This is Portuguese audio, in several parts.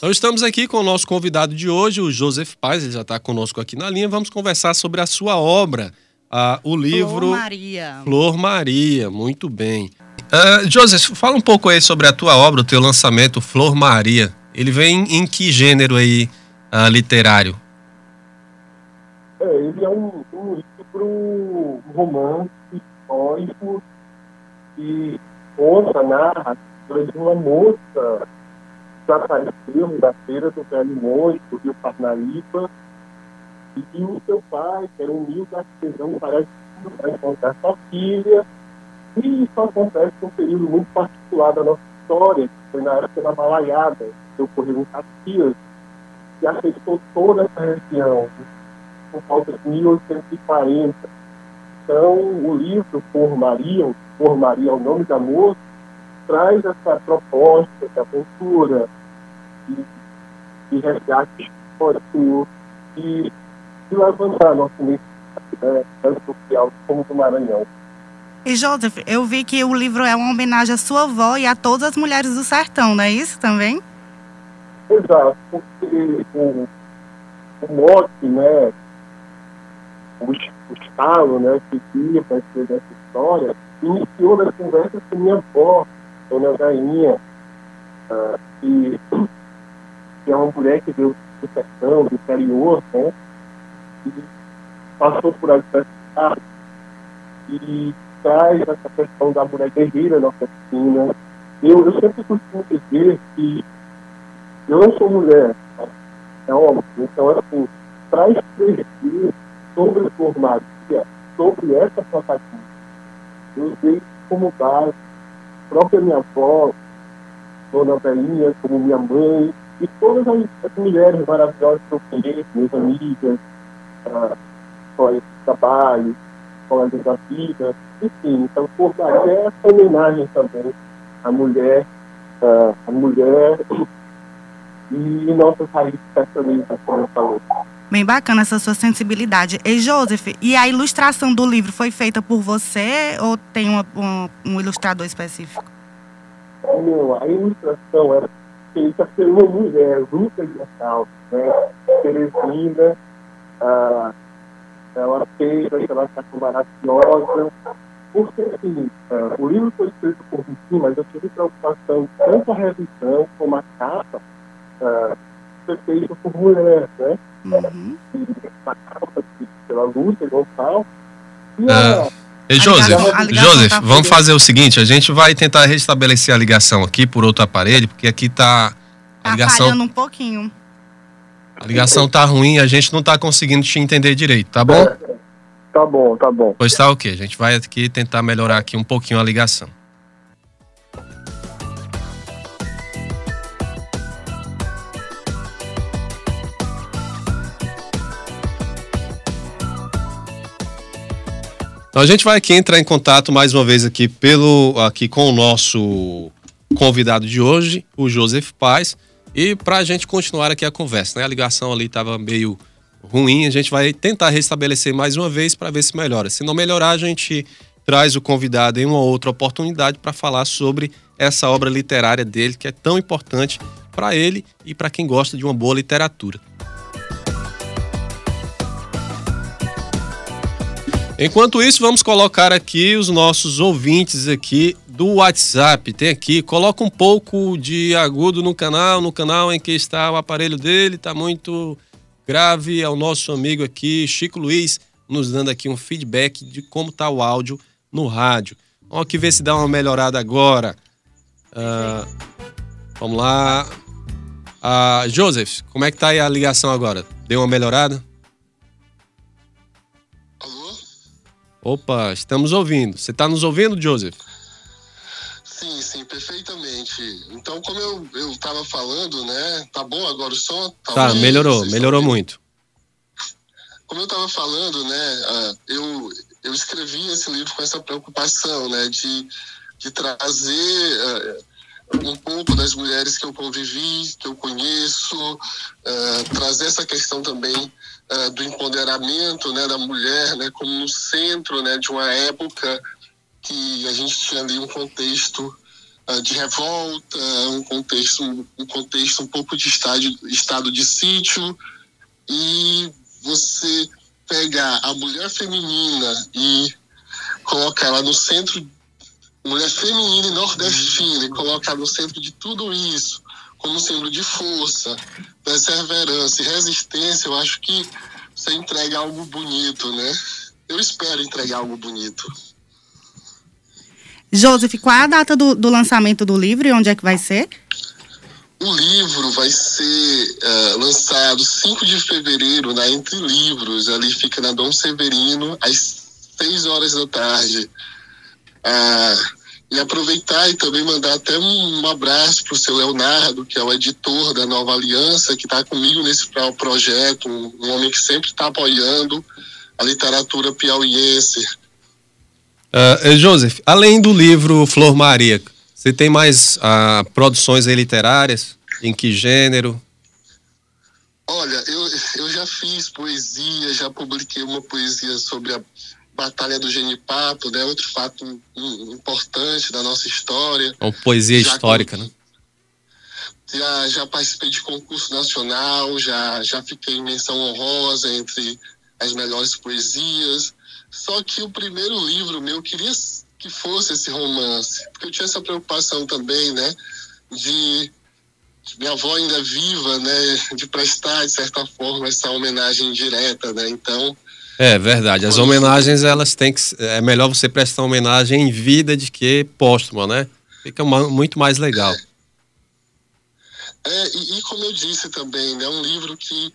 Nós estamos aqui com o nosso convidado de hoje, o Joseph Paz, ele já está conosco aqui na linha. Vamos conversar sobre a sua obra, uh, o livro Flor Maria. Flor Maria, muito bem. Uh, Joseph, fala um pouco aí sobre a tua obra, o teu lançamento, Flor Maria. Ele vem em que gênero aí uh, literário? É, ele é um, um livro romance histórico que conta, narra a história de uma moça desapareceu da feira do Velho Monte, do Rio Parnaíba, e o seu pai, que era um humilde artesão parecido para encontrar sua filha, e isso acontece num período muito particular da nossa história, que foi na época da Malaiada, que ocorreu em Caxias, que afetou toda essa região, por volta de 1840. Então, o livro Por Maria, Por Maria é o nome da moça, traz essa proposta de aventura, de, de resgate histórico, de, de levantar nosso né, social como do Maranhão. E Joseph, eu vi que o livro é uma homenagem à sua avó e a todas as mulheres do sertão, não é isso também? Exato, porque o, o mote, né, o, o estalo, né, que tinha para escrever essa história, iniciou nas conversas com minha avó, Dona Gainha, uh, que, que é uma mulher que veio do sertão, do interior, né, e passou por adversidade e traz essa questão da mulher guerreira na oficina. Eu, eu sempre costumo dizer que eu não sou mulher, tá? é homem, então assim, para escrever sobre formatia, sobre essa protagonista, eu usei como base própria minha avó, Dona Belinha, como minha mãe, e todas as, as mulheres maravilhosas que eu conheço, minhas amigas, ah, colegas de trabalho, colegas da vida, enfim, então por é essa homenagem também à mulher, uh, à mulher e nossas raízes sertanejas, como eu falei. Bem bacana essa sua sensibilidade. E Joseph, e a ilustração do livro foi feita por você ou tem uma, um, um ilustrador específico? Não, a ilustração é feita por uma mulher, Luca de Assalto, né? Teresina, ah, ela fez aquela caixa maravilhosa, porque, assim, uh, o livro foi escrito por mim, mas eu tive preocupação tanto a revisão como a capa uh, ser feita por mulheres, né? Uhum. E a capa pela Lúcia Gonçalves. E uh, e Joseph, Joseph tá vamos fazer o seguinte, a gente vai tentar restabelecer a ligação aqui por outro aparelho, porque aqui tá a tá ligação falhando um pouquinho. A ligação tá ruim, a gente não tá conseguindo te entender direito, tá bom? É. Tá bom, tá bom. Pois tá ok. A gente vai aqui tentar melhorar aqui um pouquinho a ligação. Então a gente vai aqui entrar em contato mais uma vez aqui pelo aqui com o nosso convidado de hoje, o Joseph Paz, e para a gente continuar aqui a conversa, né? A ligação ali estava meio ruim, a gente vai tentar restabelecer mais uma vez para ver se melhora. Se não melhorar, a gente traz o convidado em uma outra oportunidade para falar sobre essa obra literária dele, que é tão importante para ele e para quem gosta de uma boa literatura. Enquanto isso, vamos colocar aqui os nossos ouvintes aqui do WhatsApp. Tem aqui, coloca um pouco de agudo no canal, no canal em que está o aparelho dele, está muito grave ao nosso amigo aqui, Chico Luiz, nos dando aqui um feedback de como está o áudio no rádio. Vamos aqui ver se dá uma melhorada agora. Uh, vamos lá. Uh, Joseph, como é que tá aí a ligação agora? Deu uma melhorada? Opa, estamos ouvindo. Você está nos ouvindo, Joseph? Sim, sim, perfeitamente. Então, como eu, eu tava falando, né? Tá bom agora o som? Tá, tá melhorou, melhorou muito. Como eu tava falando, né? Ah, eu, eu escrevi esse livro com essa preocupação, né? De, de trazer uh, um pouco das mulheres que eu convivi, que eu conheço, uh, trazer essa questão também uh, do empoderamento né, da mulher né, como no centro né, de uma época que a gente tinha ali um contexto uh, de revolta, um contexto, um contexto um pouco de estádio, estado de sítio, e você pegar a mulher feminina e colocar ela no centro, mulher feminina e nordestina, e colocar no centro de tudo isso, como símbolo de força, perseverança e resistência, eu acho que você entrega algo bonito, né? Eu espero entregar algo bonito. Joseph, qual é a data do, do lançamento do livro e onde é que vai ser? O livro vai ser uh, lançado 5 de fevereiro na Entre Livros, ali fica na Dom Severino, às 6 horas da tarde. Uh, e aproveitar e também mandar até um, abraço para o seu Leonardo, que é o editor da Nova Aliança, que está comigo nesse projeto, um, um homem que sempre está apoiando a literatura piauiense. Uh, Joseph, além do livro Flor Maria, você tem mais uh, produções literárias? Em que gênero? Olha, eu, eu já fiz poesia, já publiquei uma poesia sobre a Batalha do Genipapo, né? Outro fato importante da nossa história. Uma poesia já histórica, né? Já, já participei de concurso nacional, já, já fiquei em menção honrosa entre as melhores poesias. Só que o primeiro livro meu, eu queria que fosse esse romance, porque eu tinha essa preocupação também, né? De minha avó ainda viva, né? De prestar, de certa forma, essa homenagem direta, né? Então, é verdade. As homenagens, elas têm que. É melhor você prestar homenagem em vida de que póstuma, né? Fica muito mais legal. É, é e, e, como eu disse também, né? Um livro que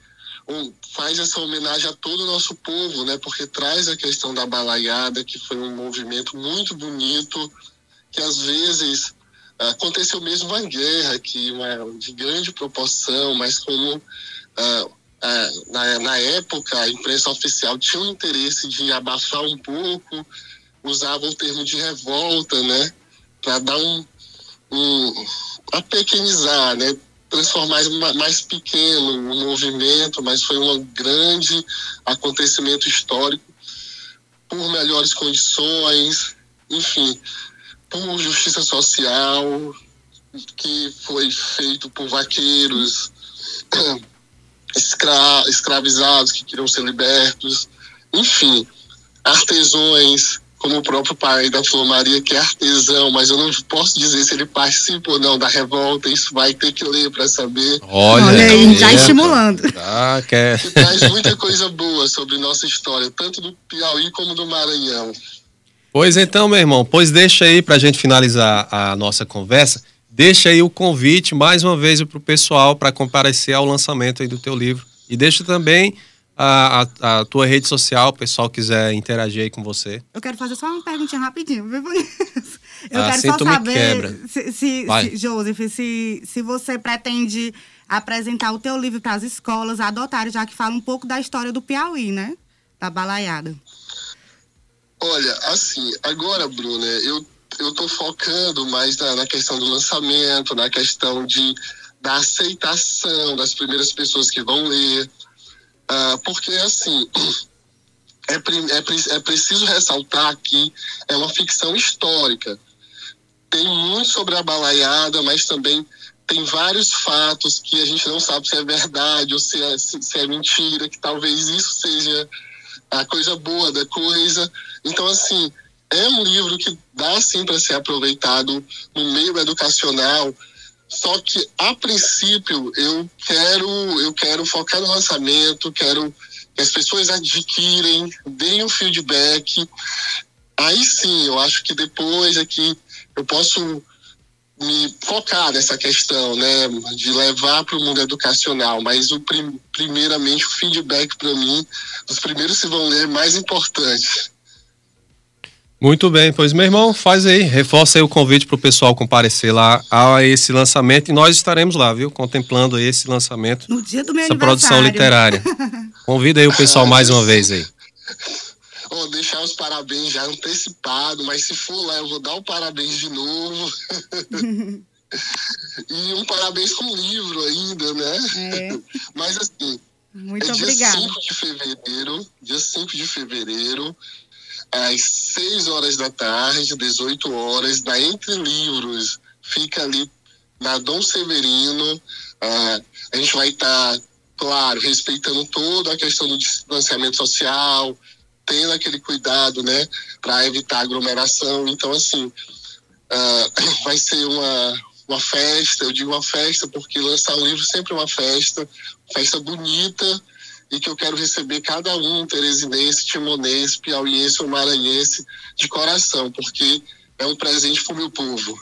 um, faz essa homenagem a todo o nosso povo, né? Porque traz a questão da balaiada, que foi um movimento muito bonito, que às vezes aconteceu mesmo uma guerra que uma, de grande proporção, mas como uh, é, na, na época, a imprensa oficial tinha o interesse de abafar um pouco, usava o termo de revolta, né? Para dar um. um para pequenizar, né? Transformar mais pequeno o movimento, mas foi um grande acontecimento histórico por melhores condições, enfim, por justiça social, que foi feito por vaqueiros escra escravizados que queriam ser libertos, enfim, artesões, como o próprio pai da Flor Maria, que é artesão, mas eu não posso dizer se ele participa ou não da revolta, isso vai ter que ler para saber. Olha, Olha aí, já estimulando. Ah, quer. Que traz muita coisa boa sobre nossa história, tanto do Piauí como do Maranhão. Pois então, meu irmão, pois deixa aí para a gente finalizar a nossa conversa Deixa aí o convite mais uma vez para o pessoal para comparecer ao lançamento aí do teu livro. E deixa também a, a, a, tua rede social, o pessoal quiser interagir aí com você. Eu quero fazer só uma perguntinha rapidinho, viu? Eu ah, quero só saber, se, se, se, Joseph, se, se você pretende apresentar o teu livro para as escolas adotarem, já que fala um pouco da história do Piauí, né? Da balaiada. Olha, assim, agora, Bruna, eu eu estou focando mais na, na, questão do lançamento, na questão de, da aceitação das primeiras pessoas que vão ler. Uh, porque, assim, é, é, é preciso ressaltar que é uma ficção histórica. Tem muito sobre a balaiada, mas também tem vários fatos que a gente não sabe se é verdade ou se é, se, se é mentira, que talvez isso seja a coisa boa da coisa. Então, assim, é um livro que dá sim para ser aproveitado no meio educacional, só que a princípio eu quero eu quero focar no lançamento, quero que as pessoas adquirem, deem um feedback. Aí sim, eu acho que depois aqui eu posso me focar nessa questão, né, de levar para o mundo educacional, mas o prim, primeiramente o feedback para mim, os primeiros se vão ler mais importante. Muito bem, pois meu irmão, faz aí, reforça aí o convite para o pessoal comparecer lá a esse lançamento e nós estaremos lá, viu? Contemplando esse lançamento. No dia do meu essa produção literária. Convida aí o pessoal mais uma vez aí. Vou deixar os parabéns já antecipado, mas se for lá eu vou dar o parabéns de novo. e um parabéns com o livro ainda, né? É. Mas assim, Muito é obrigada. dia 5 de fevereiro, dia 5 de fevereiro, às 6 horas da tarde, 18 horas, da Entre Livros. fica ali na Dom Severino. Uh, a gente vai estar, tá, claro, respeitando toda a questão do distanciamento social, tendo aquele cuidado, né, para evitar aglomeração. Então, assim, uh, vai ser uma, uma festa, eu digo uma festa porque lançar um livro sempre é uma festa, festa bonita, e que eu quero receber cada um, teresinense, timonense, piauiense ou maranhense, de coração, porque é um presente para o meu povo.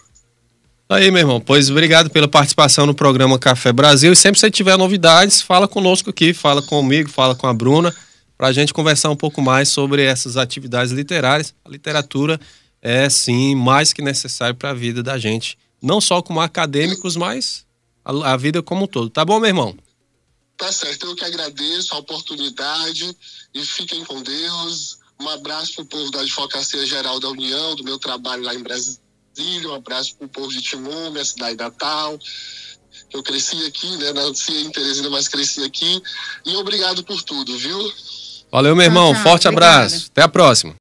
Aí, meu irmão, pois obrigado pela participação no programa Café Brasil. E sempre que você tiver novidades, fala conosco aqui, fala comigo, fala com a Bruna, para a gente conversar um pouco mais sobre essas atividades literárias. A literatura é, sim, mais que necessário para a vida da gente. Não só como acadêmicos, mas a, a vida como um todo. Tá bom, meu irmão? Tá certo, eu que agradeço a oportunidade e fiquem com Deus. Um abraço para o povo da Advocacia Geral da União, do meu trabalho lá em Brasília. Um abraço para o povo de Timon, minha cidade natal. Eu cresci aqui, né? Nasci em Teresina, mas cresci aqui. E obrigado por tudo, viu? Valeu, meu irmão. Forte abraço. Até a próxima.